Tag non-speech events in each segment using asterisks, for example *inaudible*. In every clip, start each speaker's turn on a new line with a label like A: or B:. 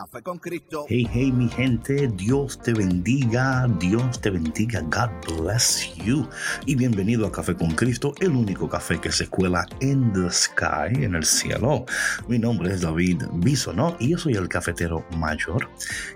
A: Café con Cristo.
B: Hey, hey, mi gente, Dios te bendiga, Dios te bendiga, God bless you. Y bienvenido a Café con Cristo, el único café que se cuela en the sky, en el cielo. Mi nombre es David Bisonó y yo soy el cafetero mayor.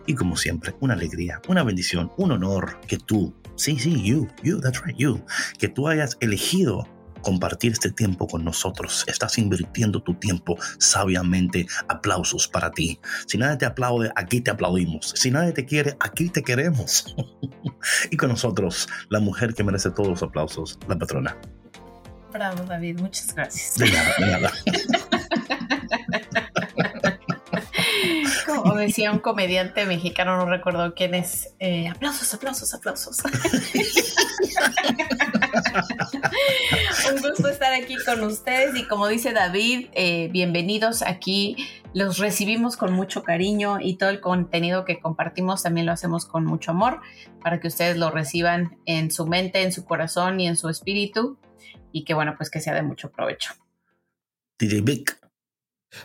B: Y como siempre, una alegría, una bendición, un honor que tú, sí, sí, you, you, that's right, you, que tú hayas elegido compartir este tiempo con nosotros. Estás invirtiendo tu tiempo sabiamente. Aplausos para ti. Si nadie te aplaude, aquí te aplaudimos. Si nadie te quiere, aquí te queremos. *laughs* y con nosotros, la mujer que merece todos los aplausos, la patrona.
C: Bravo, David. Muchas gracias.
B: De nada, de nada. *laughs*
C: Como decía un comediante mexicano, no recuerdo quién es. eh, aplausos, aplausos, aplausos. *laughs* *laughs* un gusto estar aquí con ustedes y como dice David, eh, bienvenidos aquí. Los recibimos con mucho cariño y todo el contenido que compartimos también lo hacemos con mucho amor para que ustedes lo reciban en su mente, en su corazón y en su espíritu y que bueno, pues que sea de mucho provecho.
B: Vic.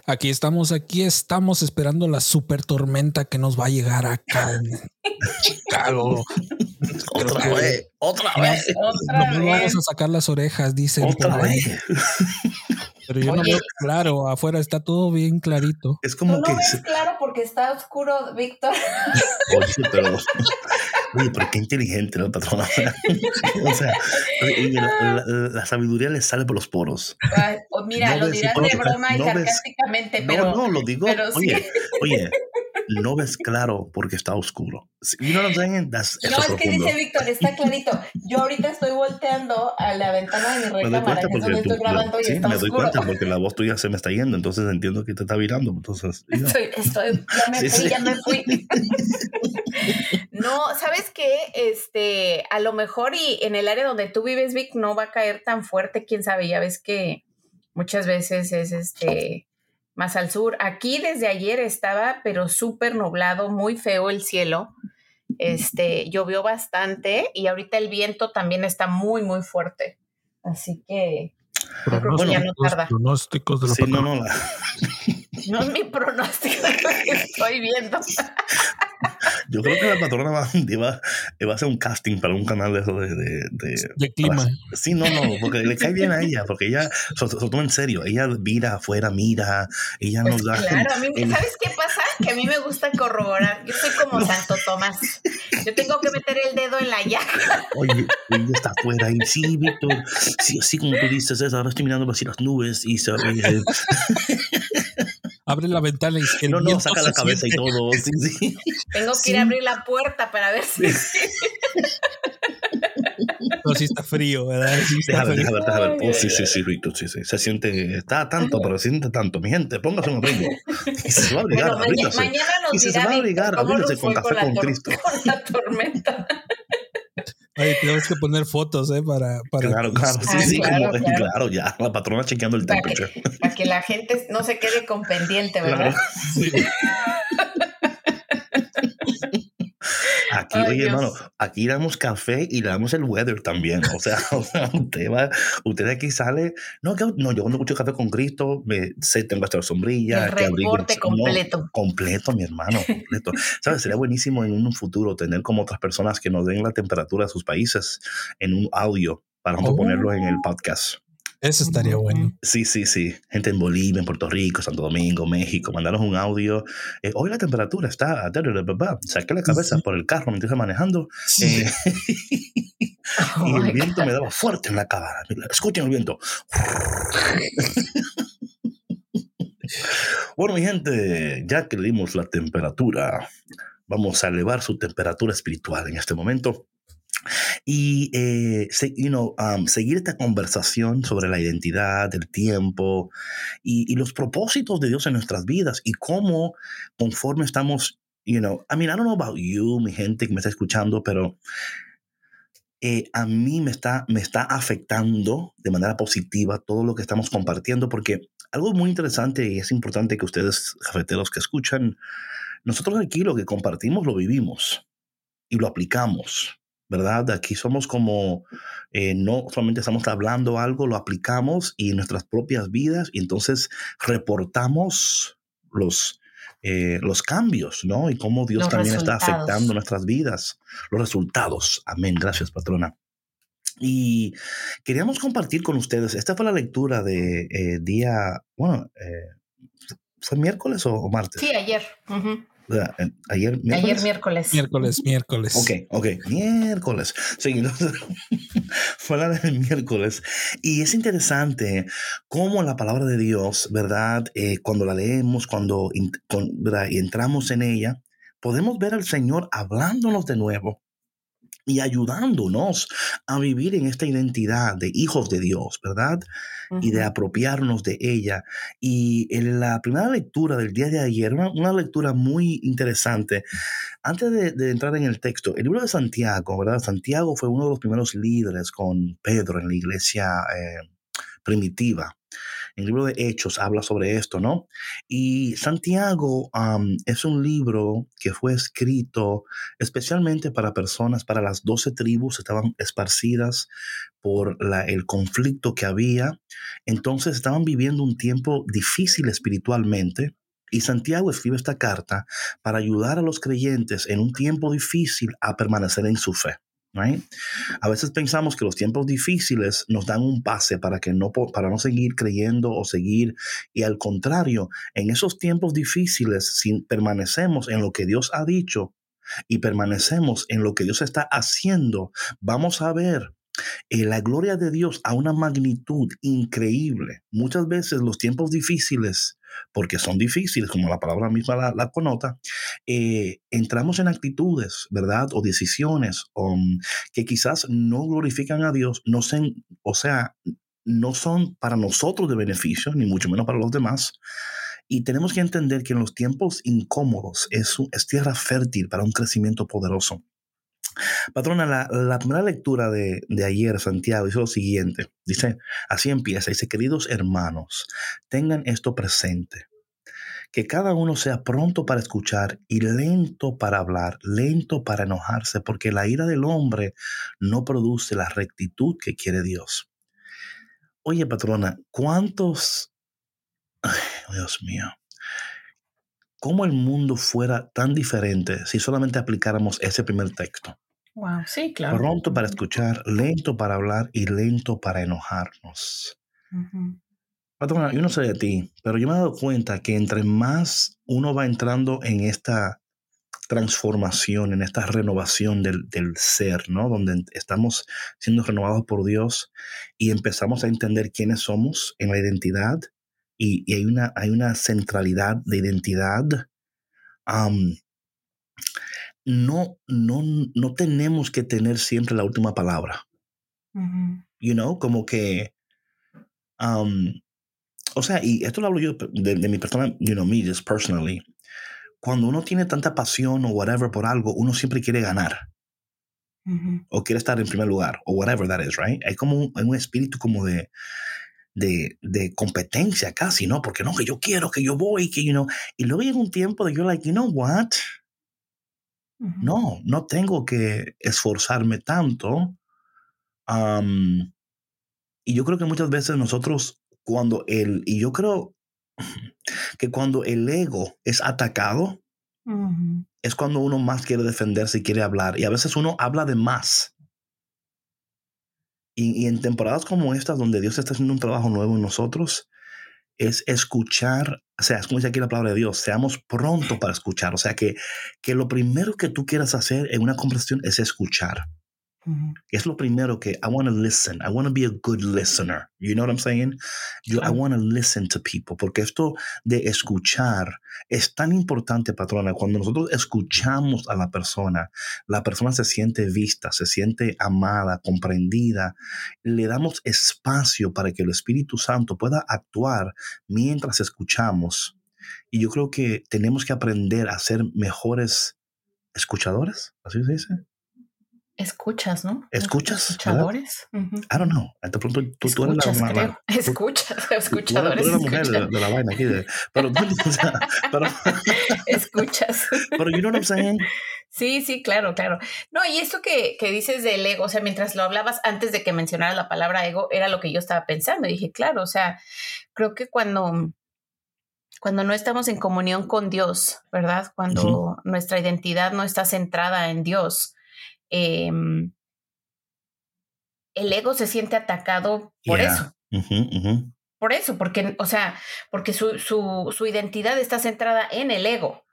D: Aquí estamos, aquí estamos esperando la super tormenta que nos va a llegar acá en *laughs* Chicago.
B: Otra
D: que
B: vez, otra vez,
D: No
C: vez.
D: vamos a sacar las orejas, dicen.
B: otra vez. *laughs*
D: Pero yo no veo claro, afuera está todo bien clarito.
B: Es
C: Tú
B: como
C: no
B: que...
C: ves claro porque está oscuro, Víctor. *laughs*
B: Oye, pero... Oye, pero qué inteligente la patrona. *laughs* o sea, la, la- la sabiduría le sale por los poros.
C: Ay, mira,
B: No
C: lo
B: ves-
C: dirás
B: no
C: de
B: ves-
C: broma y
B: no ves-
C: sarcásticamente,
B: No,
C: pero
B: no, lo digo.
C: pero sí.
B: Oye, oye, no ves claro porque está oscuro. You know what I'm saying? That's,
C: no,
B: es
C: es que
B: profundo.
C: dice Víctor, está clarito. Yo ahorita estoy volteando a la ventana de mi recámara, que es donde
B: tú,
C: estoy grabando y
B: sí,
C: está
B: me doy
C: oscuro.
B: cuenta porque la voz tuya se me está yendo, entonces entiendo que te está virando. Entonces.
C: Estoy, estoy, ya me
B: Sí,
C: fui,
B: sí.
C: ya me fui. no, ¿sabes qué? Este, a lo mejor y en el área donde tú vives, Vic, no va a caer tan fuerte, quién sabe, ya ves que muchas veces es este más al sur. Aquí desde ayer estaba, pero súper nublado, muy feo el cielo. Este, llovió bastante y ahorita el viento también está muy, muy fuerte. Así que Yo creo que ya no tarda.
D: pronósticos de la
B: Sí, no, no, la- *laughs*
C: no es mi pronóstico *laughs* lo que estoy viendo. *laughs*
B: yo creo que la patrona va, *laughs* va, va a hacer un casting para un canal de eso de, de, de-
D: de clima.
B: para- sí, no, no, porque le cae bien a ella, porque ella se, toma en serio. Ella mira afuera, mira, ella
C: Pues
B: nos da.
C: claro, a mí,
B: el-
C: ¿sabes qué pasa? Que a mí me gusta corroborar. Yo soy como Santo Tomás. Yo tengo que meter el dedo en la llaga.
B: Oye, ella está afuera y sí, Víctor, sí, así como tú dices, es, ahora estoy mirando así las nubes y se eh,
D: Abre la ventana y el
B: no, no, saca
D: se
B: la cabeza y todo. Sí, sí. *laughs*
C: Tengo que
B: Sí.
C: ir a abrir la puerta para ver si.
D: Pero *laughs* sí está frío, ¿verdad? Sí está
B: Deja ver,
D: frío.
B: ver.
C: Ay,
B: Oh, sí, sí, sí, Víctor, sí, sí. Se siente, está tanto, pero se siente tanto. Mi gente, póngase un abrigo. Y se va a abrigar,
C: Bueno, maña-
B: abrígase.
C: mañana
B: Y
C: nos
B: si se
C: dirá
B: va a
C: cómo nos
B: abríguese con café con
C: tor-
B: Cristo. *laughs*
C: con la tormenta.
D: Ay, tenemos que poner fotos, ¿eh? Para, para
B: Claro, claro, sí,
C: Ah,
B: sí,
C: claro,
B: como,
C: claro.
B: claro. ya, la patrona chequeando el
C: Para que,
B: temperature.
C: para que la gente no se quede con pendiente, ¿verdad?
B: Claro.
D: Sí. *laughs*
B: Aquí, oye,
C: Dios.
B: hermano, aquí damos café y le damos el weather también. O sea, *laughs* o sea, usted va, usted de aquí sale. No, que- no, yo cuando escucho café con Cristo, me sé, tengo hasta la sombrilla.
C: El
B: abrigo-
C: reporte
B: no,
C: completo.
B: completo, mi hermano, completo. ¿Sabes? Sería buenísimo en un futuro tener como otras personas que nos den la temperatura de sus países en un audio para
D: Oh.
B: ponerlo en el podcast.
D: Eso estaría bueno.
B: Sí, sí, sí. Gente en Bolivia, en Puerto Rico, Santo Domingo, México, mandaros un audio. Eh, hoy la temperatura está. Saqué la cabeza
D: Sí.
B: por el carro mientras iba manejando
D: Sí.
B: eh, *laughs* y el viento me daba fuerte en la cara. Escuchen el viento. *laughs* Bueno, mi gente, ya que le dimos la temperatura, vamos a elevar su temperatura espiritual en este momento. Y eh, you know, um, seguir esta conversación sobre la identidad, el tiempo y, y, los propósitos de Dios en nuestras vidas y cómo conforme estamos, you know, I mean, I don't know about you, mi gente que me está escuchando, pero eh, a mí me está, me está afectando de manera positiva todo lo que estamos compartiendo, porque algo muy interesante y es importante que ustedes, cafeteros que escuchan, nosotros aquí lo que compartimos lo vivimos y lo aplicamos. ¿Verdad? Aquí somos como, eh, no solamente estamos hablando algo, lo aplicamos y en nuestras propias vidas y entonces reportamos los, eh, los cambios, ¿no? Y cómo Dios también está afectando nuestras vidas, los resultados. Amén. Gracias, patrona. Y queríamos compartir con ustedes, esta fue la lectura de eh, día, bueno, ¿fue miércoles o, martes?
C: Sí, ayer.
B: Ayer
C: miércoles. Ayer miércoles.
D: Miércoles, miércoles.
B: Ok, ok, miércoles. Sí, entonces *laughs* fue la del miércoles. Y es interesante cómo la palabra de Dios, ¿verdad? Eh, cuando la leemos, cuando entramos en ella, podemos ver al Señor hablándonos de nuevo y ayudándonos a vivir en esta identidad de hijos de Dios, ¿verdad? Y de apropiarnos de ella. Y en la primera lectura del día de ayer, una, lectura muy interesante, antes de, entrar en el texto, el libro de Santiago, ¿verdad? Santiago fue uno de los primeros líderes con Pedro en la iglesia eh, primitiva el libro de Hechos habla sobre esto, ¿no? Y Santiago es un libro que fue escrito especialmente para personas, para las doce tribus, estaban esparcidas por el conflicto que había. Entonces estaban viviendo un tiempo difícil espiritualmente. Y Santiago escribe esta carta para ayudar a los creyentes en un tiempo difícil a permanecer en su fe. A veces pensamos que los tiempos difíciles nos dan un pase para, que no, para no seguir creyendo o seguir, y al contrario, en esos tiempos difíciles, si permanecemos en lo que Dios ha dicho y permanecemos en lo que Dios está haciendo, vamos a ver eh, la gloria de Dios a una magnitud increíble. Muchas veces los tiempos difíciles porque son difíciles, como la palabra misma la, la conota, eh, entramos en actitudes, ¿verdad? O decisiones um, que quizás no glorifican a Dios, no o sea, no son para nosotros de beneficio, ni mucho menos para los demás. Y tenemos que entender que en los tiempos incómodos es, es tierra fértil para un crecimiento poderoso. Patrona, la, primera lectura de, ayer, Santiago, dice lo siguiente. Dice, así empieza, dice, queridos hermanos, tengan esto presente, que cada uno sea pronto para escuchar y lento para hablar, lento para enojarse, porque la ira del hombre no produce la rectitud que quiere Dios. Oye, patrona, ¿cuántos... Dios mío. ¿Cómo el mundo fuera tan diferente si solamente aplicáramos ese primer texto?
C: Wow, sí, claro.
B: Pronto para escuchar, lento para hablar y lento para enojarnos. yo no sé de ti, pero yo me he dado cuenta que entre más uno va entrando en esta transformación, en esta renovación del, del, ser, ¿no? Donde estamos siendo renovados por Dios y empezamos a entender quiénes somos en la identidad y, hay, una, hay una centralidad de identidad. no, no, no tenemos que tener siempre la última palabra. You know, como que, o sea, y esto lo hablo yo de, mi persona, you know, me, just personally. Cuando uno tiene tanta pasión o whatever por algo, uno siempre quiere ganar. O quiere estar en primer lugar, o whatever that is, right? Hay como hay un espíritu como de, de, competencia casi, ¿no? Porque no, que yo quiero, que yo voy, que, you know. Y luego llega un tiempo de yo, like, you know what? No, no tengo que esforzarme tanto. y yo creo que muchas veces nosotros, cuando el, y yo creo *laughs* que cuando el ego es atacado, es cuando uno más quiere defenderse y quiere hablar. Y a veces uno habla de más. Y, en temporadas como estas, donde Dios está haciendo un trabajo nuevo en nosotros, es escuchar, o sea, es como dice aquí la palabra de Dios, seamos prontos para escuchar. O sea, que, que lo primero que tú quieras hacer en una conversación es escuchar. Es lo primero que I want to listen. I want to be a good listener. You know what I'm saying? Yo, I want to listen to people. Porque esto de escuchar es tan importante, patrona. Cuando nosotros escuchamos a la persona, la persona se siente vista, se siente amada, comprendida. Le damos espacio para que el Espíritu Santo pueda actuar mientras escuchamos. Y yo creo que tenemos que aprender a ser mejores escuchadores. ¿Así se dice?
C: Escuchas, ¿no?
B: ¿Escuchas?
C: Escuchadores.
B: I don't know. De pronto tú,
C: escuchas,
B: tú eres
C: la, creo. *laughs* Escuchas, escuchadores.
B: Tú eres la mujer de, la vaina aquí. De, pero, *laughs* o sea, pero, *laughs*
C: escuchas.
B: Pero you know what I'm saying?
C: Sí, sí, claro, claro. No, y esto que, que dices del ego, o sea, mientras lo hablabas antes de que mencionaras la palabra ego, era lo que yo estaba pensando. Y dije, claro, o sea, creo que cuando cuando no estamos en comunión con Dios, ¿verdad? Cuando nuestra identidad no está centrada en Dios, Em, el ego se siente atacado por eso. Por eso, porque, o sea, porque su, su, su, identidad está centrada en el ego.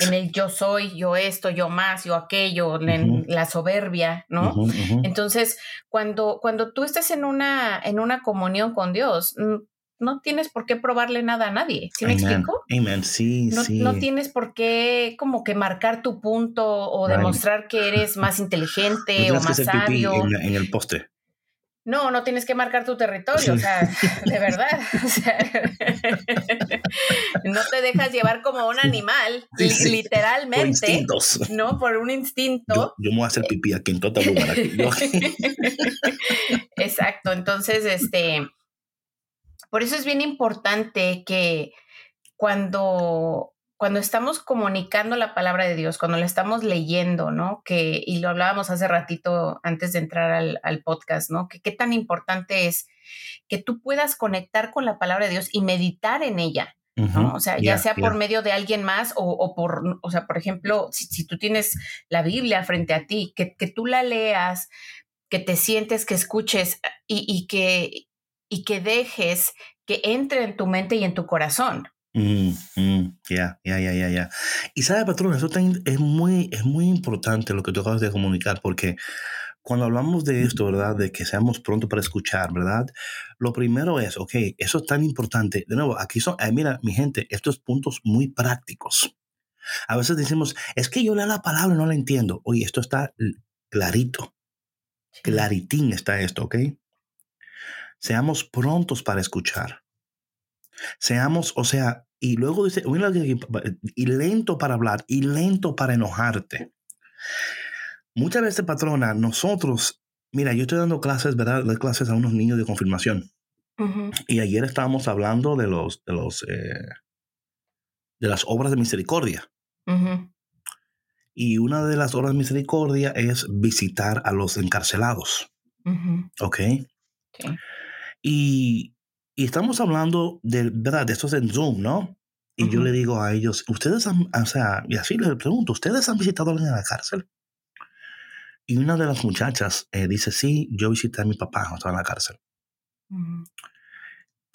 C: En el yo soy, yo esto, yo más, yo aquello, en la soberbia, ¿no? Entonces, cuando, cuando tú estás en una, en una comunión con Dios, no tienes por qué probarle nada a nadie. ¿Sí me explico?
B: Amén, sí,
C: no,
B: sí.
C: No tienes por qué como que marcar tu punto o demostrar que eres más inteligente o más sabio.
B: En, el poste.
C: No, no tienes que marcar tu territorio, o sea, de verdad. *laughs* O sea, no te dejas llevar como un animal, literalmente. no, por un instinto.
B: Yo, me voy a hacer pipí aquí en todo lugar. Aquí. *laughs*
C: Exacto, entonces, este por eso es bien importante que cuando, cuando estamos comunicando la palabra de Dios, cuando la estamos leyendo, ¿no? Que, y lo hablábamos hace ratito antes de entrar al, podcast, ¿no? Que qué tan importante es que tú puedas conectar con la palabra de Dios y meditar en ella. ¿no? O sea, ya sea por medio de alguien más o, por, o sea, por ejemplo, si, tú tienes la Biblia frente a ti, que, que, tú la leas, que te sientes, que escuches y, y que, y que dejes que entre en tu mente y en tu corazón.
B: Mm, mm, ya, ya, ya, ya, ya. Y sabe, patrón, eso es muy, es muy importante lo que tú acabas de comunicar, porque cuando hablamos de esto, ¿verdad? De que seamos prontos para escuchar, ¿verdad? Lo primero es, ok, eso es tan importante. De nuevo, aquí son, eh, mira, mi gente, estos puntos muy prácticos. A veces decimos, es que yo leo la palabra y no la entiendo. Oye, esto está clarito. Claritín está esto, ¿ok? Seamos prontos para escuchar. Seamos, o sea, y luego dice, y lento para hablar, y lento para enojarte. Muchas veces, patrona, nosotros, mira, yo estoy dando clases, ¿verdad? Doy clases a unos niños de confirmación. Y ayer estábamos hablando de los, de los, eh, de las obras de misericordia. Y una de las obras de misericordia es visitar a los encarcelados. ¿Ok? Y, estamos hablando de, ¿verdad? De estos en Zoom, ¿no? Y yo le digo a ellos, ustedes han, o sea, y así les pregunto, ¿ustedes han visitado a alguien en la cárcel? Y una de las muchachas eh, dice, sí, yo visité a mi papá cuando estaba en la cárcel.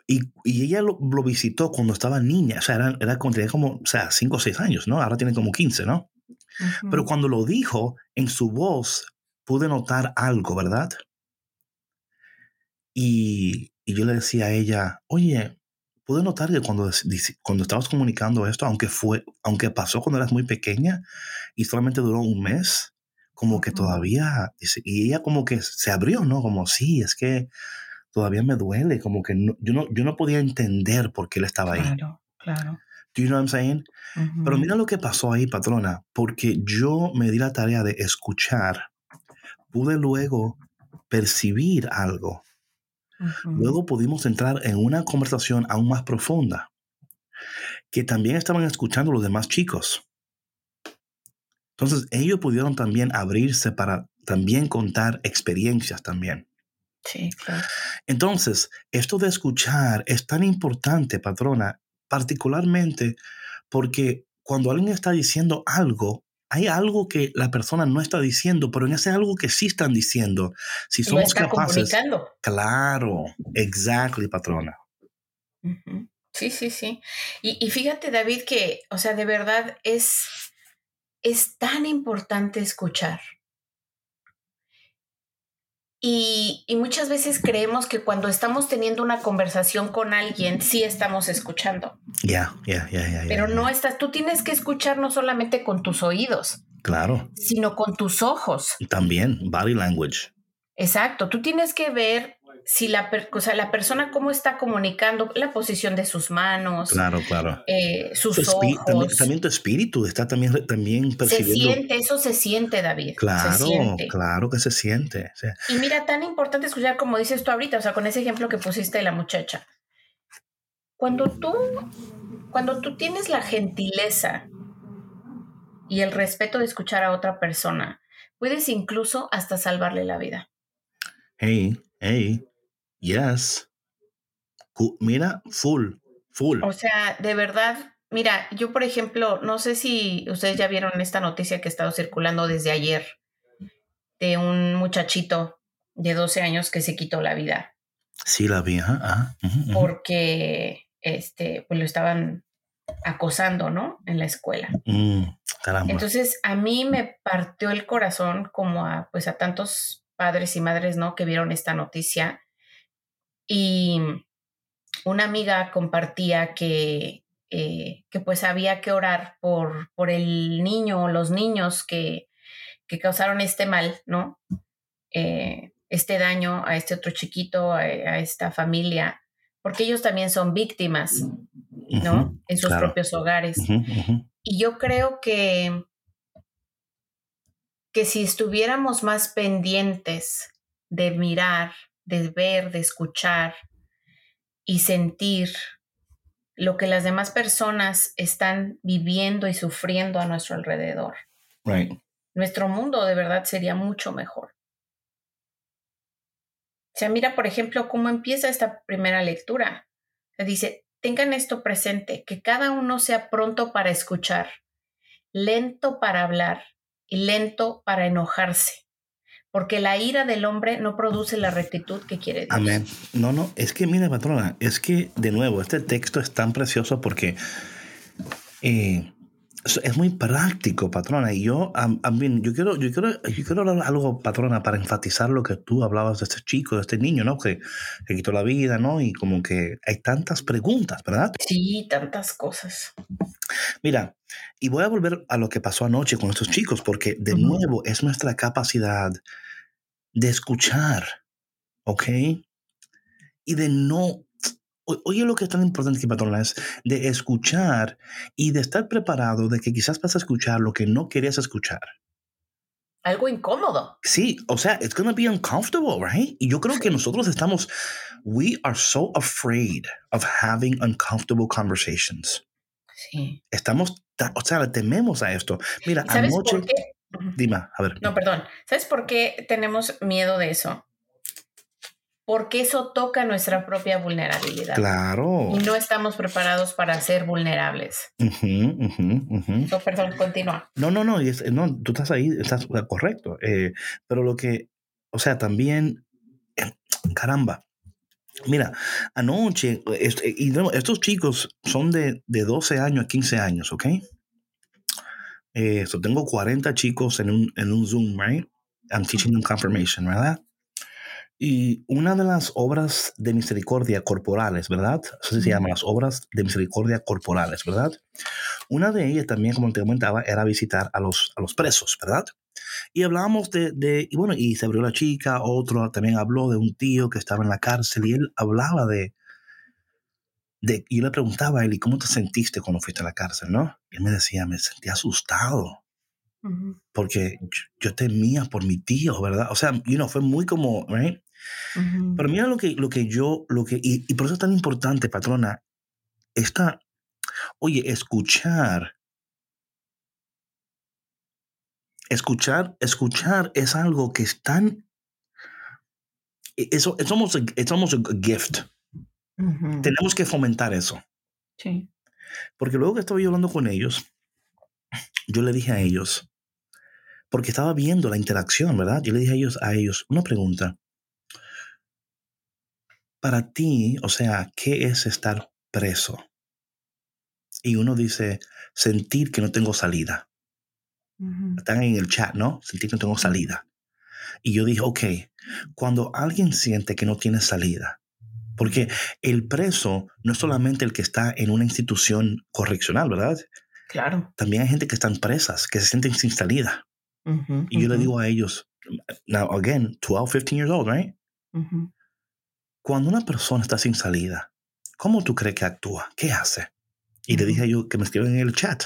B: y, y, ella lo, visitó cuando estaba niña, o sea, era, era tenía como, o sea, 5 o 6 años, ¿no? Ahora tiene como 15, ¿no? Pero cuando lo dijo, en su voz pude notar algo, ¿verdad? Y, yo le decía a ella, oye, pude notar que cuando, cuando estabas comunicando esto, aunque, fue, aunque pasó cuando eras muy pequeña y solamente duró un mes, como que todavía, y ella como que se abrió, ¿no? Como, sí, es que todavía me duele, como que yo, no, yo no podía entender por qué él estaba ahí.
C: Claro, claro.
B: Do you know what I'm saying? Pero mira lo que pasó ahí, patrona, porque yo me di la tarea de escuchar, pude luego percibir algo Luego pudimos entrar en una conversación aún más profunda, que también estaban escuchando los demás chicos. Entonces ellos pudieron también abrirse para también contar experiencias también.
C: Sí, claro.
B: Entonces, esto de escuchar es tan importante, patrona, particularmente porque cuando alguien está diciendo algo, hay algo que la persona no está diciendo, pero en ese algo que sí están diciendo, si somos capaces. Claro, exactly, patrona.
C: Sí, sí, sí. Y, fíjate, David, que, o sea, de verdad es, es tan importante escuchar. Y, y, muchas veces creemos que cuando estamos teniendo una conversación con alguien, sí estamos escuchando.
B: Ya, ya, ya, ya.
C: Pero no estás, tú tienes que escuchar no solamente con tus oídos.
B: Claro.
C: Sino con tus ojos.
B: También, body language.
C: Exacto, tú tienes que ver si la, o sea, la persona cómo está comunicando la posición de sus manos.
B: Claro, claro.
C: Eh, sus ojos.
B: También, también, tu espíritu está también, también
C: percibiendo. Se siente, eso se siente, David.
B: Claro, claro que se siente.
C: Y mira, tan importante escuchar como dices tú ahorita, o sea, con ese ejemplo que pusiste de la muchacha. Cuando tú, cuando tú tienes la gentileza y el respeto de escuchar a otra persona, puedes incluso hasta salvarle la vida.
B: Hey, hey, Yes. Mira, full, full.
C: O sea, de verdad, mira, yo por ejemplo, no sé si ustedes ya vieron esta noticia que ha estado circulando desde ayer de un muchachito de 12 años que se quitó la vida.
B: Sí, la vi, ajá.
C: Porque este, pues lo estaban acosando, ¿no? En la escuela.
B: Mm,
C: Entonces, a mí me partió el corazón como a, pues, a tantos padres y madres, ¿no? Que vieron esta noticia y una amiga compartía que, eh, que pues había que orar por, por el niño o los niños que, que causaron este mal, ¿no? Eh, este daño a este otro chiquito, a, esta familia, porque ellos también son víctimas, ¿no? en sus propios hogares. Y yo creo que, que si estuviéramos más pendientes de mirar de ver, de escuchar y sentir lo que las demás personas están viviendo y sufriendo a nuestro alrededor. Nuestro mundo de verdad sería mucho mejor. O sea, mira, por ejemplo, cómo empieza esta primera lectura. Dice, tengan esto presente, que cada uno sea pronto para escuchar, lento para hablar y lento para enojarse porque la ira del hombre no produce la rectitud que quiere Dios.
B: Amén. No, no, es que mira, patrona, es que de nuevo, este texto es tan precioso porque eh, es muy práctico, patrona. Y yo, yo, quiero, yo, quiero, yo quiero hablar algo, patrona, para enfatizar lo que tú hablabas de este chico, de este niño, ¿no? Que, que quitó la vida, ¿no? Y como que hay tantas preguntas, ¿verdad?
C: Sí, tantas cosas.
B: Mira, y voy a volver a lo que pasó anoche con estos chicos, porque de nuevo es nuestra capacidad de escuchar, ¿ok? Y de no... Oye lo que es tan importante que patrona es de escuchar y de estar preparado de que quizás vas a escuchar lo que no querías escuchar.
C: Algo incómodo.
B: Sí, o sea, it's to be uncomfortable, right? Y yo creo que nosotros estamos, we are so afraid of having uncomfortable conversations.
C: Sí.
B: Estamos, o sea, tememos a esto. Mira, anoche... Por qué? Dime, a ver.
C: No, perdón. ¿Sabes por qué tenemos miedo de eso? Porque eso toca nuestra propia vulnerabilidad.
B: Claro.
C: Y no estamos preparados para ser vulnerables.
B: no,
C: perdón, continúa.
B: No, no, no, no, tú estás ahí, estás correcto. Eh, pero lo que, o sea, también, eh, caramba, Mira, anoche, este, y estos chicos son de, de 12 años a 15 años, ¿ok? Eh, tengo 40 chicos en un, en un Zoom, right? I'm teaching them confirmation, ¿verdad? Y una de las obras de misericordia corporales, ¿verdad? Eso se llama las obras de misericordia corporales, ¿verdad? Una de ellas también, como te comentaba, era visitar a los, a los presos, ¿verdad? Y hablábamos de, de, y bueno, y se abrió la chica, otro también habló de un tío que estaba en la cárcel y él hablaba de, de y yo le preguntaba a él, ¿y cómo te sentiste cuando fuiste a la cárcel, no? Y él me decía, me sentí asustado. Porque yo, temía por mi tío, ¿verdad? O sea, you know, fue muy como, right? Pero mira lo que, lo que yo, lo que, y, y por eso es tan importante, patrona, esta, oye, escuchar escuchar, escuchar es algo que es tan... E, eso, es somos, somos un gift. Tenemos que fomentar eso.
C: Sí.
B: Porque luego que estaba yo hablando con ellos, yo le dije a ellos, porque estaba viendo la interacción, ¿verdad? Yo le dije a ellos, a ellos una pregunta. Para ti, o sea, ¿qué es estar preso? Y uno dice, sentir que no tengo salida. Están en el chat, ¿no? Sentí que no tengo salida. Y yo dije, ok, Cuando alguien siente que no tiene salida, porque el preso no es solamente el que está en una institución correccional, ¿verdad?
C: Claro.
B: También hay gente que están presas, que se sienten sin salida.
C: Ujú,
B: Y yo le
C: ujú,
B: digo a ellos, now again, 12, 15 years old, right?
C: ujú.
B: Cuando una persona está sin salida, ¿cómo tú crees que actúa? ¿Qué hace? Y le dije yo que me escriban en el chat.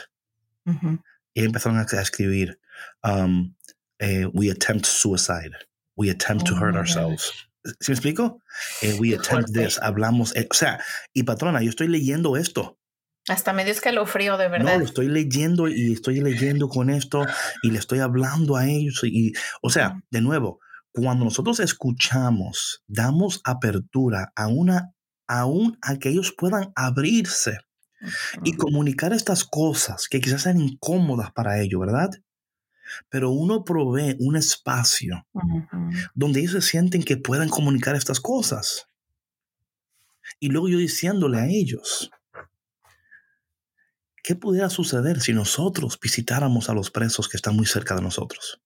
B: Y empezaron a escribir, um, eh, we attempt suicide. We attempt to
C: Oh
B: hurt
C: my
B: ourselves. ¿Sí me explico? Eh, we attempt this. Hablamos, eh, o sea, y patrona, yo estoy leyendo esto.
C: Hasta me dio escalofrío, de
B: No,
C: verdad.
B: lo estoy leyendo y estoy leyendo con esto y le estoy hablando a ellos. Y, o sea, de nuevo, cuando nosotros escuchamos, damos apertura a una, aún a que ellos puedan abrirse y comunicar estas cosas que quizás sean incómodas para ellos, ¿verdad? Pero uno provee un espacio donde ellos se sienten que puedan comunicar estas cosas. Y luego yo diciéndole a ellos, ¿qué pudiera suceder si nosotros visitáramos a los presos que están muy cerca de nosotros?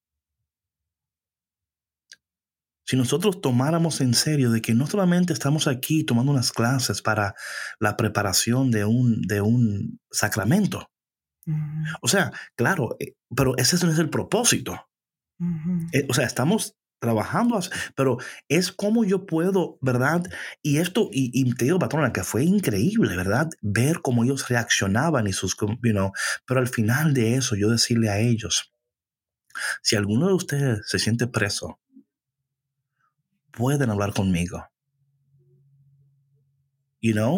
B: Si nosotros tomáramos en serio de que no solamente estamos aquí tomando unas clases para la preparación de un, de un sacramento.
C: Ujú.
B: O sea, claro, eh, pero ese no es el propósito.
C: Ujú.
B: Eh, o sea, estamos trabajando, pero es como yo puedo, ¿verdad? Y esto, y, y te digo, patrona, que fue increíble, ¿verdad? Ver cómo ellos reaccionaban y sus, you know, pero al final de eso, yo decirle a ellos, si alguno de ustedes se siente preso, pueden hablar conmigo. You know?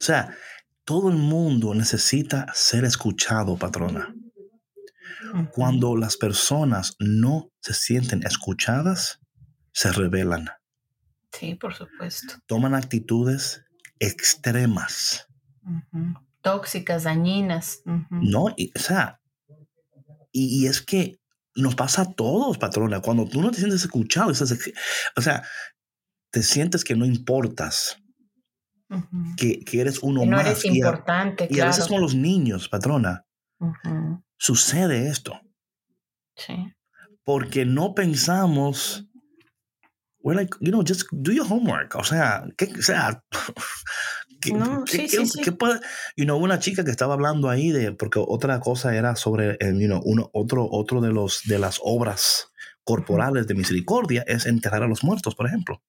B: O sea, todo el mundo necesita ser escuchado, patrona. Cuando las personas no se sienten escuchadas, se rebelan,
C: Sí, por supuesto.
B: toman actitudes extremas.
C: Tóxicas, dañinas.
B: No, y, o sea, y, y es que nos pasa a todos, patrona. Cuando tú no te sientes escuchado, estás o sea, te sientes que no importas, que, que eres uno
C: Que no
B: más.
C: eres
B: y, a,
C: importante,
B: y a veces con los niños, patrona, sucede esto.
C: Sí.
B: porque no pensamos, we're like, you know, just do your homework. O sea, ¿qué, o sea, *laughs* ¿qué,
C: No,
B: qué-
C: sí,
B: qué-
C: sí, sí.
B: qué puede, you know, una chica que estaba hablando ahí de, porque otra cosa era sobre, you know, uno, otro, otro de los, de las obras corporales de misericordia es enterrar a los muertos, por ejemplo.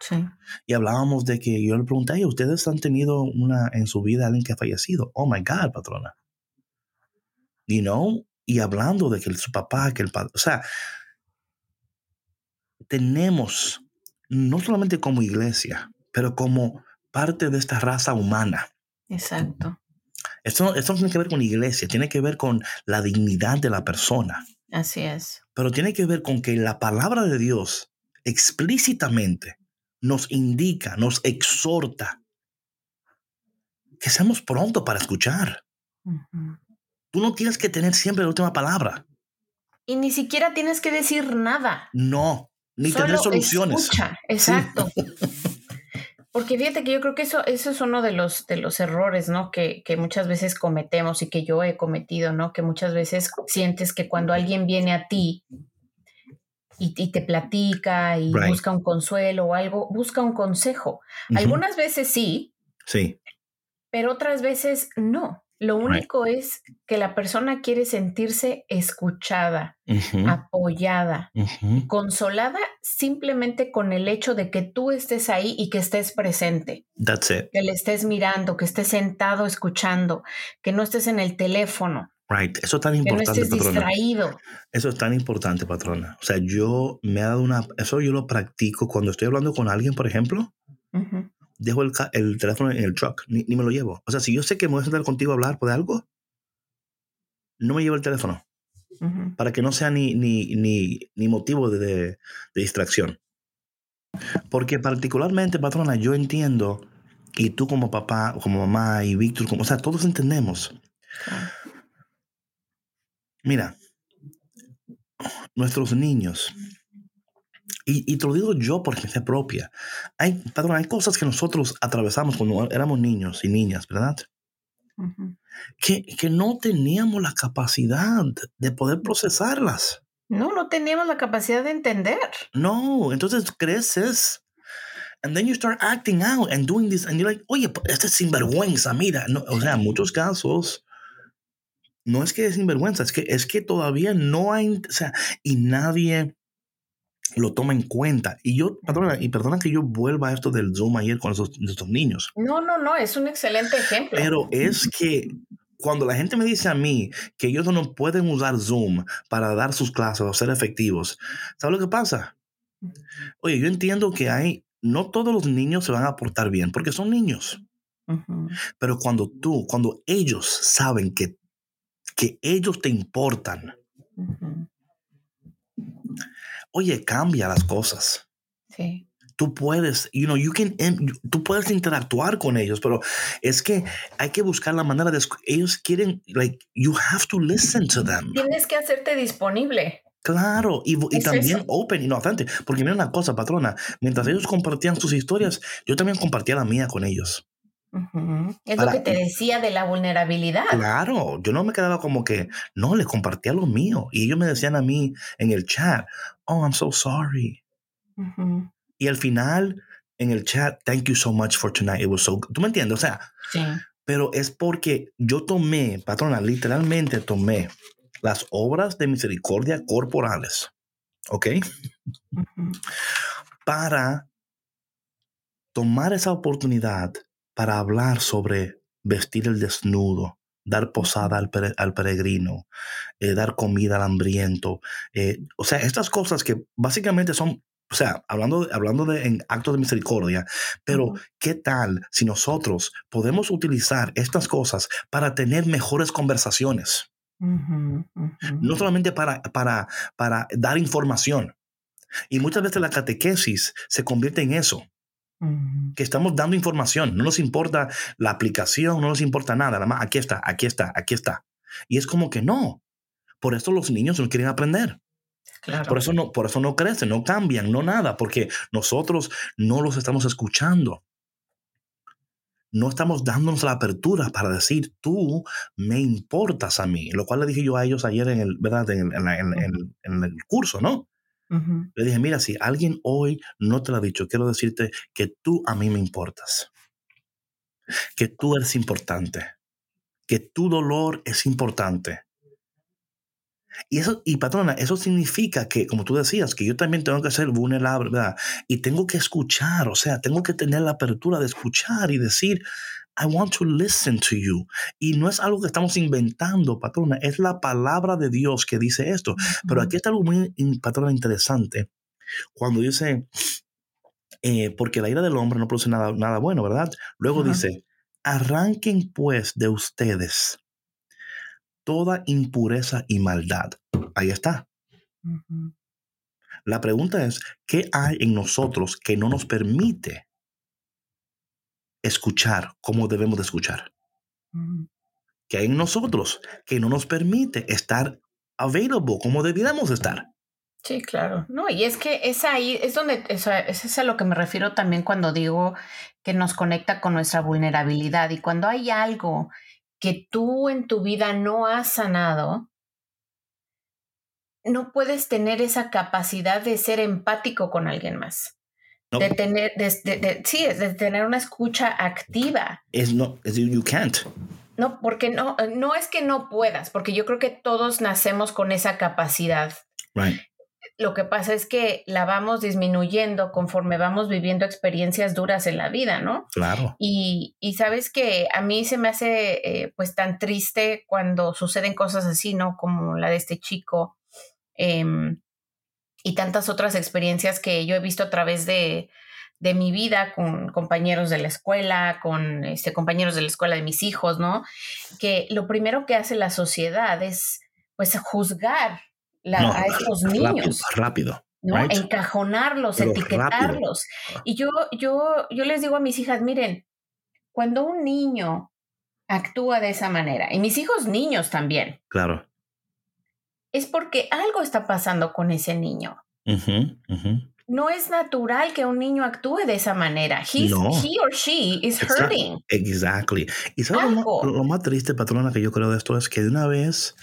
C: Sí.
B: Y hablábamos de que yo le pregunté, "Ay, ¿ustedes han tenido una en su vida alguien que ha fallecido? Oh my God, patrona. You know, y hablando de que el- su papá, que el padre, o sea, tenemos, no solamente como iglesia, pero como parte de esta raza humana.
C: Exacto.
B: Esto, esto no tiene que ver con iglesia, tiene que ver con la dignidad de la persona,
C: Así es.
B: pero tiene que ver con que la palabra de Dios explícitamente nos indica, nos exhorta que seamos pronto para escuchar. Tú no tienes que tener siempre la última palabra.
C: Y ni siquiera tienes que decir nada.
B: No, ni
C: Solo
B: tener soluciones.
C: Escucha, exacto. *laughs* Porque fíjate que yo creo que eso, eso es uno de los, de los errores, ¿no? Que, que muchas veces cometemos y que yo he cometido, ¿no? Que muchas veces sientes que cuando alguien viene a ti y, y te platica y
B: Right.
C: busca un consuelo o algo, busca un consejo. Algunas veces sí,
B: Sí,
C: pero otras veces no. Lo
B: Right.
C: único es que la persona quiere sentirse escuchada, apoyada, consolada simplemente con el hecho de que tú estés ahí y que estés presente,
B: That's it.
C: que le estés mirando, que estés sentado escuchando, que no estés en el teléfono,
B: Right. Eso es tan
C: que no
B: importante,
C: estés
B: patrona.
C: distraído.
B: Eso es tan importante, patrona. O sea, yo me he dado una... Eso yo lo practico cuando estoy hablando con alguien, por ejemplo. Dejo el, el teléfono en el truck, ni, ni me lo llevo. O sea, si yo sé que me voy a sentar contigo a hablar de algo, no me llevo el teléfono para que no sea ni, ni, ni, ni motivo de, de- de distracción. Porque particularmente, patrona, yo entiendo, y tú como papá, como mamá, y Víctor, como, o sea, todos entendemos. Mira, nuestros niños, y, y te lo digo yo por experiencia propia, hay, patrona, hay cosas que nosotros atravesamos cuando éramos niños y niñas, ¿verdad?
C: Ujú.
B: que, que no teníamos la capacidad de poder procesarlas.
C: No, no teníamos la capacidad de entender.
B: No, entonces creces. And then you start acting out and doing this, and you're like, oye, este es sinvergüenza, mira. No, o sea, en muchos casos, no es que es sinvergüenza, es que, es que todavía no hay, o sea, y nadie lo toma en cuenta. Y yo, perdona, y perdona que yo vuelva a esto del Zoom ayer con esos, estos niños.
C: No, no, no, es un excelente ejemplo.
B: Pero es que cuando la gente me dice a mí que ellos no pueden usar Zoom para dar sus clases o ser efectivos, ¿sabes lo que pasa? Oye, yo entiendo que hay, no todos los niños se van a portar bien porque son niños.
C: Ujú,
B: Pero cuando tú, cuando ellos saben que, que ellos te importan,
C: ujú,
B: oye, cambia las cosas.
C: Sí.
B: Tú puedes, you know, you can, tú puedes interactuar con ellos, pero es que hay que buscar la manera de, ellos quieren, like, you have to listen to them.
C: Tienes que hacerte disponible.
B: Claro, y, y también
C: eso.
B: open, inocente. Porque mira una cosa, patrona, mientras ellos compartían sus historias, yo también compartía la mía con ellos.
C: Ujú. Es
B: Para-
C: lo que te decía de la vulnerabilidad.
B: Claro, yo no me quedaba como que, no, les compartía lo mío. Y ellos me decían a mí en el chat, oh, I'm so sorry. Y al final, en el chat, thank you so much for tonight. It was so good. ¿Tú me entiendes? O sea,
C: Sí.
B: pero es porque yo tomé, patrona, literalmente tomé las obras de misericordia corporales, ¿ok? Para tomar esa oportunidad para hablar sobre vestir el desnudo, dar posada al, pere- al peregrino, eh, dar comida al hambriento. eh, o sea, estas cosas que básicamente son, o sea, hablando de, hablando de en actos de misericordia, pero. ¿qué tal si nosotros podemos utilizar estas cosas para tener mejores conversaciones? No solamente para, para, para dar información. Y muchas veces la catequesis se convierte en eso. Que estamos dando información. No nos importa la aplicación, no nos importa nada. Nada más, aquí está, aquí está, aquí está. Y es como que no. Por eso los niños no quieren aprender.
C: Claro.
B: Por eso no, por eso no crecen, no cambian, no nada, porque nosotros no los estamos escuchando. No estamos dándonos la apertura para decir, tú me importas a mí, lo cual le dije yo a ellos ayer en el, ¿verdad? En, el- en la- en- en- en el curso, ¿no? Le dije, mira, si alguien hoy no te lo ha dicho, quiero decirte que tú a mí me importas. Que tú eres importante. Que tu dolor es importante. Y eso, y patrona, eso significa que, como tú decías, que yo también tengo que ser vulnerable, ¿verdad? Y tengo que escuchar, o sea, tengo que tener la apertura de escuchar y decir, I want to listen to you. Y no es algo que estamos inventando, patrona, es la palabra de Dios que dice esto. Pero aquí está algo muy, patrona, interesante. Cuando dice, eh, porque la ira del hombre no produce nada, nada bueno, ¿verdad? Luego dice, arranquen pues de ustedes toda impureza y maldad. Ahí está. La pregunta es, ¿qué hay en nosotros que no nos permite escuchar como debemos de escuchar? ¿Qué hay en nosotros que no nos permite estar available como debiéramos estar?
C: Sí, claro. No, y es que es ahí, es donde, o sea, es es a lo que me refiero también cuando digo que nos conecta con nuestra vulnerabilidad. Y cuando hay algo que tú en tu vida no has sanado, no puedes tener esa capacidad de ser empático con alguien más.
B: No,
C: De tener, de, de- de- sí, es de tener una escucha activa.
B: es no, es you can't.
C: No, porque no, no es que no puedas, porque yo creo que todos nacemos con esa capacidad.
B: Right.
C: Lo que pasa es que la vamos disminuyendo conforme vamos viviendo experiencias duras en la vida, ¿no?
B: Claro.
C: Y, y sabes que a mí se me hace eh, pues tan triste cuando suceden cosas así, ¿no? Como la de este chico em, y tantas otras experiencias que yo he visto a través de, de mi vida con compañeros de la escuela, con este, compañeros de la escuela de mis hijos, ¿no? Que lo primero que hace la sociedad es pues juzgar la-
B: No,
C: a estos niños.
B: rápido.
C: ¿no?
B: Right.
C: Encajonarlos,
B: Pero
C: etiquetarlos. Y yo, yo, yo les digo a mis hijas, miren, cuando un niño actúa de esa manera, y mis hijos niños también,
B: Claro.
C: Es porque algo está pasando con ese niño. No es natural que un niño actúe de esa manera. He's-
B: No.
C: He or she is hurting.
B: Exactly. Y sabes lo, lo más triste, patrona, que yo creo de esto es que de una vez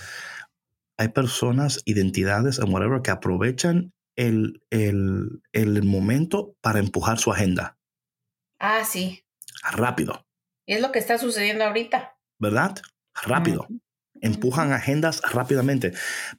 B: hay personas, identidades o whatever que aprovechan el, el, el momento para empujar su agenda.
C: Ah, sí.
B: Rápido.
C: Y es lo que está sucediendo ahorita.
B: ¿Verdad? Rápido. Empujan agendas rápidamente.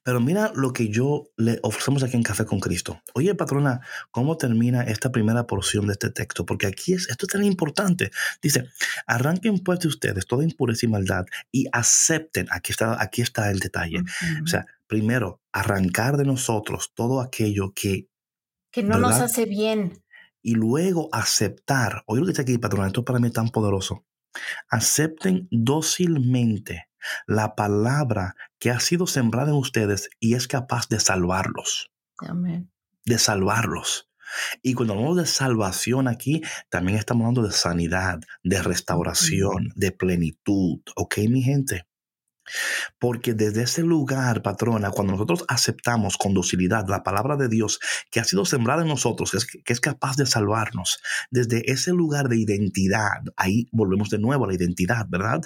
B: Pero mira lo que yo le ofrecemos aquí en Café con Cristo. Oye, patrona, ¿cómo termina esta primera porción de este texto? Porque aquí es, esto es tan importante. Dice, arranquen pues de ustedes toda impureza y maldad y acepten, aquí está, aquí está el detalle. O sea, primero, arrancar de nosotros todo aquello que...
C: Que no nos hace bien.
B: Y luego aceptar, oye lo que dice aquí, patrona, esto para mí es tan poderoso. Acepten dócilmente la palabra que ha sido sembrada en ustedes y es capaz de salvarlos.
C: Amén.
B: De salvarlos. Y cuando hablamos de salvación aquí, también estamos hablando de sanidad, de restauración, de plenitud. ¿Ok, mi gente? Porque desde ese lugar, patrona, cuando nosotros aceptamos con docilidad la palabra de Dios que ha sido sembrada en nosotros, que es, que es, capaz de salvarnos, desde ese lugar de identidad, ahí volvemos de nuevo a la identidad, ¿verdad?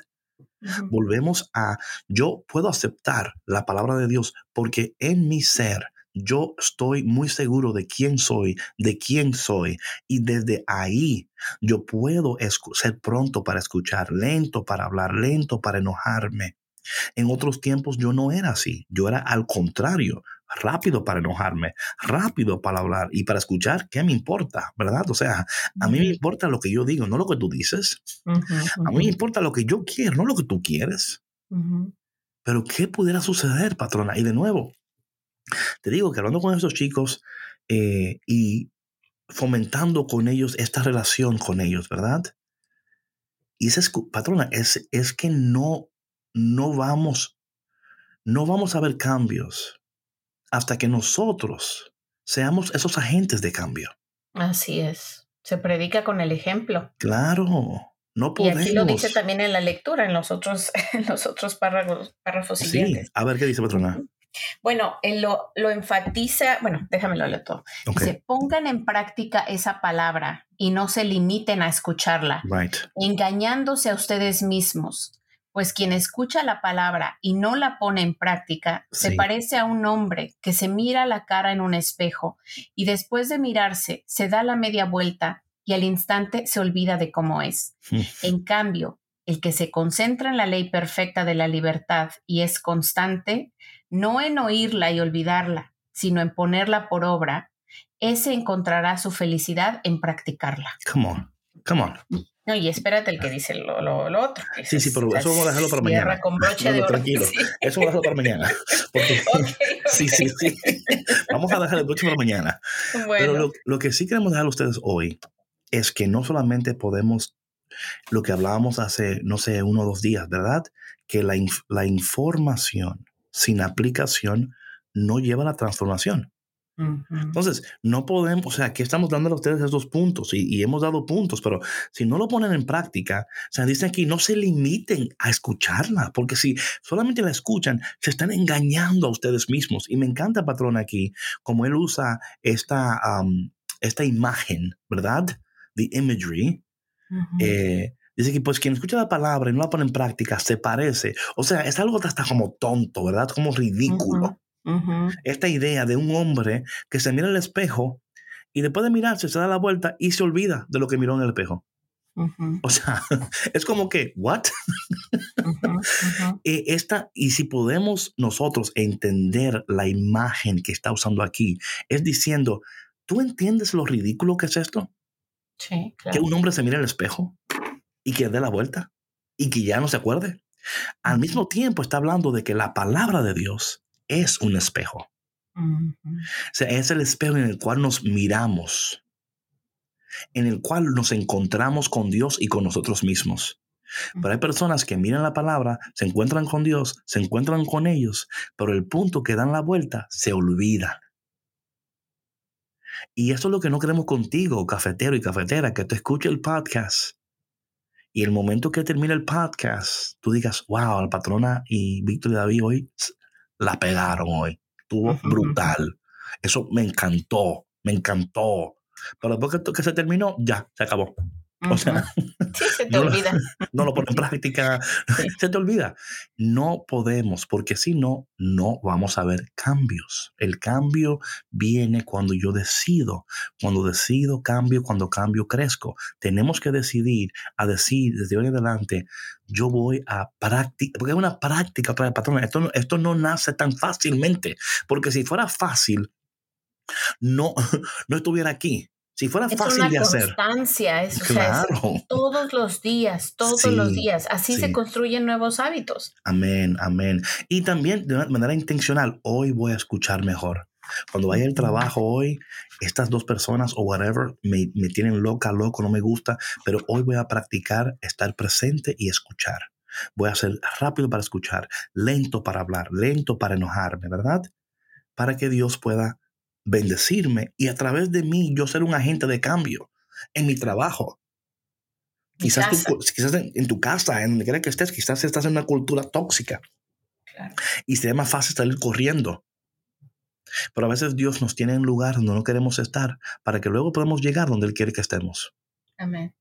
B: Volvemos a, yo puedo aceptar la palabra de Dios porque en mi ser yo estoy muy seguro de quién soy, de quién soy. Y desde ahí yo puedo ser pronto para escuchar, lento para hablar, lento para enojarme. En otros tiempos yo no era así, yo era al contrario, rápido para enojarme, rápido para hablar y para escuchar, ¿qué me importa? ¿Verdad? O sea, a mí me importa lo que yo digo, no lo que tú dices. A mí me importa lo que yo quiero, no lo que tú quieres. Pero ¿qué pudiera suceder, patrona? Y de nuevo, te digo que hablando con esos chicos eh, y fomentando con ellos esta relación con ellos, ¿verdad? Y esa patrona, es, es que no no vamos, no vamos a ver cambios hasta que nosotros seamos esos agentes de cambio.
C: Así es. Se predica con el ejemplo.
B: Claro, no podemos.
C: Y aquí lo dice también en la lectura, en los otros, *laughs* en los otros párrafos, párrafos
B: sí. A ver qué dice patrona.
C: Bueno, él lo, lo, enfatiza, bueno, déjamelo leer todo. Dice, pongan en práctica esa palabra y no se limiten a escucharla,
B: right.
C: engañándose a ustedes mismos pues quien escucha la palabra y no la pone en práctica se parece a un hombre que se mira la cara en un espejo y después de mirarse se da la media vuelta y al instante se olvida de cómo es. *laughs* En cambio, el que se concentra en la ley perfecta de la libertad y es constante, no en oírla y olvidarla, sino en ponerla por obra, ese encontrará su felicidad en practicarla.
B: Come on, come on.
C: No, y espérate el que dice lo, lo, otro.
B: Sí, sí, pero *laughs* eso vamos a dejarlo para mañana.
C: Con broche de oro.
B: Tranquilo, eso vamos a dejarlo para mañana. Sí, sí, sí. Vamos a dejar el broche para mañana. Pero lo, lo, que sí queremos dejar a ustedes hoy es que no solamente podemos, lo que hablábamos hace, no sé, uno o dos días, ¿verdad? Que la, la información sin aplicación no lleva a la transformación. Entonces, no podemos, o sea, aquí estamos dándole a ustedes esos puntos y, hemos dado puntos, pero si no lo ponen en práctica, o sea, dicen aquí, no se limiten a escucharla, porque si solamente la escuchan, se están engañando a ustedes mismos. Y me encanta, patrón, aquí, como él usa esta, esta imagen, ¿verdad? The imagery. Eh, dice que pues quien escucha la palabra y no la pone en práctica se parece. O sea, es algo hasta como tonto, ¿verdad? Como ridículo. Esta idea de un hombre que se mira al espejo y después de mirarse se da la vuelta y se olvida de lo que miró en el espejo. O sea, *laughs* es como que, ¿what? Eh, esta, y si podemos nosotros entender la imagen que está usando aquí, es diciendo, ¿tú entiendes lo ridículo que es esto?
C: Sí,
B: Que un hombre se mire al espejo y que dé la vuelta y que ya no se acuerde. Al mismo tiempo está hablando de que la palabra de Dios es un espejo. O sea, es el espejo en el cual nos miramos, en el cual nos encontramos con Dios y con nosotros mismos. Pero hay personas que miran la palabra, se encuentran con Dios, se encuentran con ellos, pero el punto que dan la vuelta se olvida. Y eso es lo que no queremos contigo, cafetero y cafetera, que te escuche el podcast. Y el momento que termine el podcast, tú digas, wow, la patrona y Víctor y David hoy la pegaron hoy. Estuvo brutal. Eso me encantó, me encantó. Pero después que, que se terminó, ya, se acabó. O sea, *laughs*
C: sí, se te olvida. *laughs*
B: no lo pone en práctica, *laughs* se te olvida. No podemos, porque si no, no vamos a ver cambios. El cambio viene cuando yo decido. Cuando decido, cambio. Cuando cambio, crezco. Tenemos que decidir a decir desde hoy en adelante, yo voy a practicar, porque es una práctica, patrón. Esto, esto no nace tan fácilmente, porque si fuera fácil, no, no estuviera aquí. Si fuera fácil de hacer.
C: Constancia, es, claro. todos los días, todos los días. Así se construyen nuevos hábitos.
B: Amén, amén. Y también de manera intencional, hoy voy a escuchar mejor. Cuando vaya al trabajo hoy, estas dos personas o whatever me, me tienen loca, loco, no me gusta, pero hoy voy a practicar estar presente y escuchar. Voy a ser rápido para escuchar, lento para hablar, lento para enojarme, ¿verdad? Para que Dios pueda bendecirme y a través de mí yo ser un agente de cambio en mi trabajo. quizás, quizás en, tu casa, en donde quiera que estés, quizás estás en una cultura tóxica. Y sería más fácil salir corriendo. Pero a veces Dios nos tiene en lugar donde no queremos estar para que luego podamos llegar donde Él quiere que estemos.
C: Amén.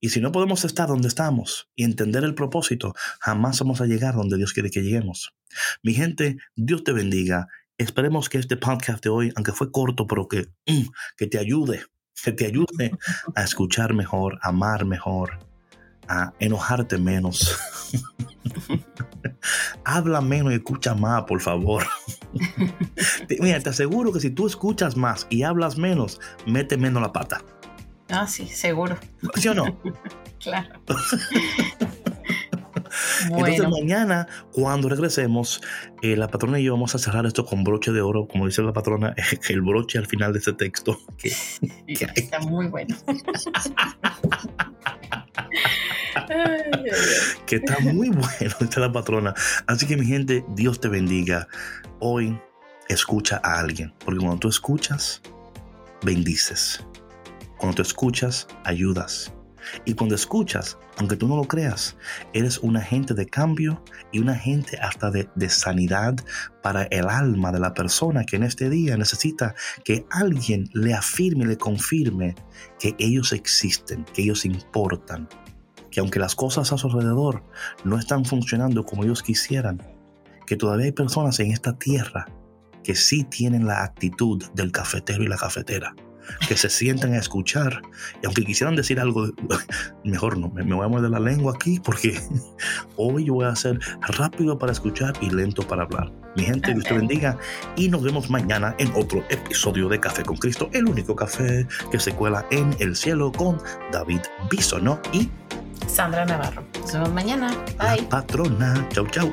B: Y si no podemos estar donde estamos y entender el propósito, jamás vamos a llegar donde Dios quiere que lleguemos. Mi gente, Dios te bendiga Esperemos que este podcast de hoy, aunque fue corto, pero que, mm, que te ayude, que te ayude a escuchar mejor, a amar mejor, a enojarte menos. *laughs* Habla menos y escucha más, por favor. Mira, te aseguro que si tú escuchas más y hablas menos, mete menos la pata.
C: Ah, sí, seguro.
B: ¿Sí o no? *laughs*
C: claro. *laughs*
B: Entonces mañana, cuando regresemos, eh, la patrona y yo vamos a cerrar esto con broche de oro, como dice la patrona, *laughs* el broche al final de ese texto. *laughs*
C: Que, está muy bueno. *laughs*
B: que está muy bueno, dice la patrona. Así que mi gente, Dios te bendiga. Hoy escucha a alguien, porque cuando tú escuchas, bendices. Cuando tú escuchas, ayudas. Y cuando escuchas, aunque tú no lo creas, eres un agente de cambio y un agente hasta de, sanidad para el alma de la persona que en este día necesita que alguien le afirme, le confirme que ellos existen, que ellos importan, que aunque las cosas a su alrededor no están funcionando como ellos quisieran, que todavía hay personas en esta tierra que sí tienen la actitud del cafetero y la cafetera que se sientan a escuchar. Y aunque quisieran decir algo, *laughs* mejor no, me, voy a morder la lengua aquí porque *laughs* hoy yo voy a ser rápido para escuchar y lento para hablar. Mi gente, Dios te bendiga y nos vemos mañana en otro episodio de Café con Cristo, el único café que se cuela en el cielo con David Bisono y
C: Sandra Navarro. Nos vemos mañana. Bye.
B: patrona. Chau, chau.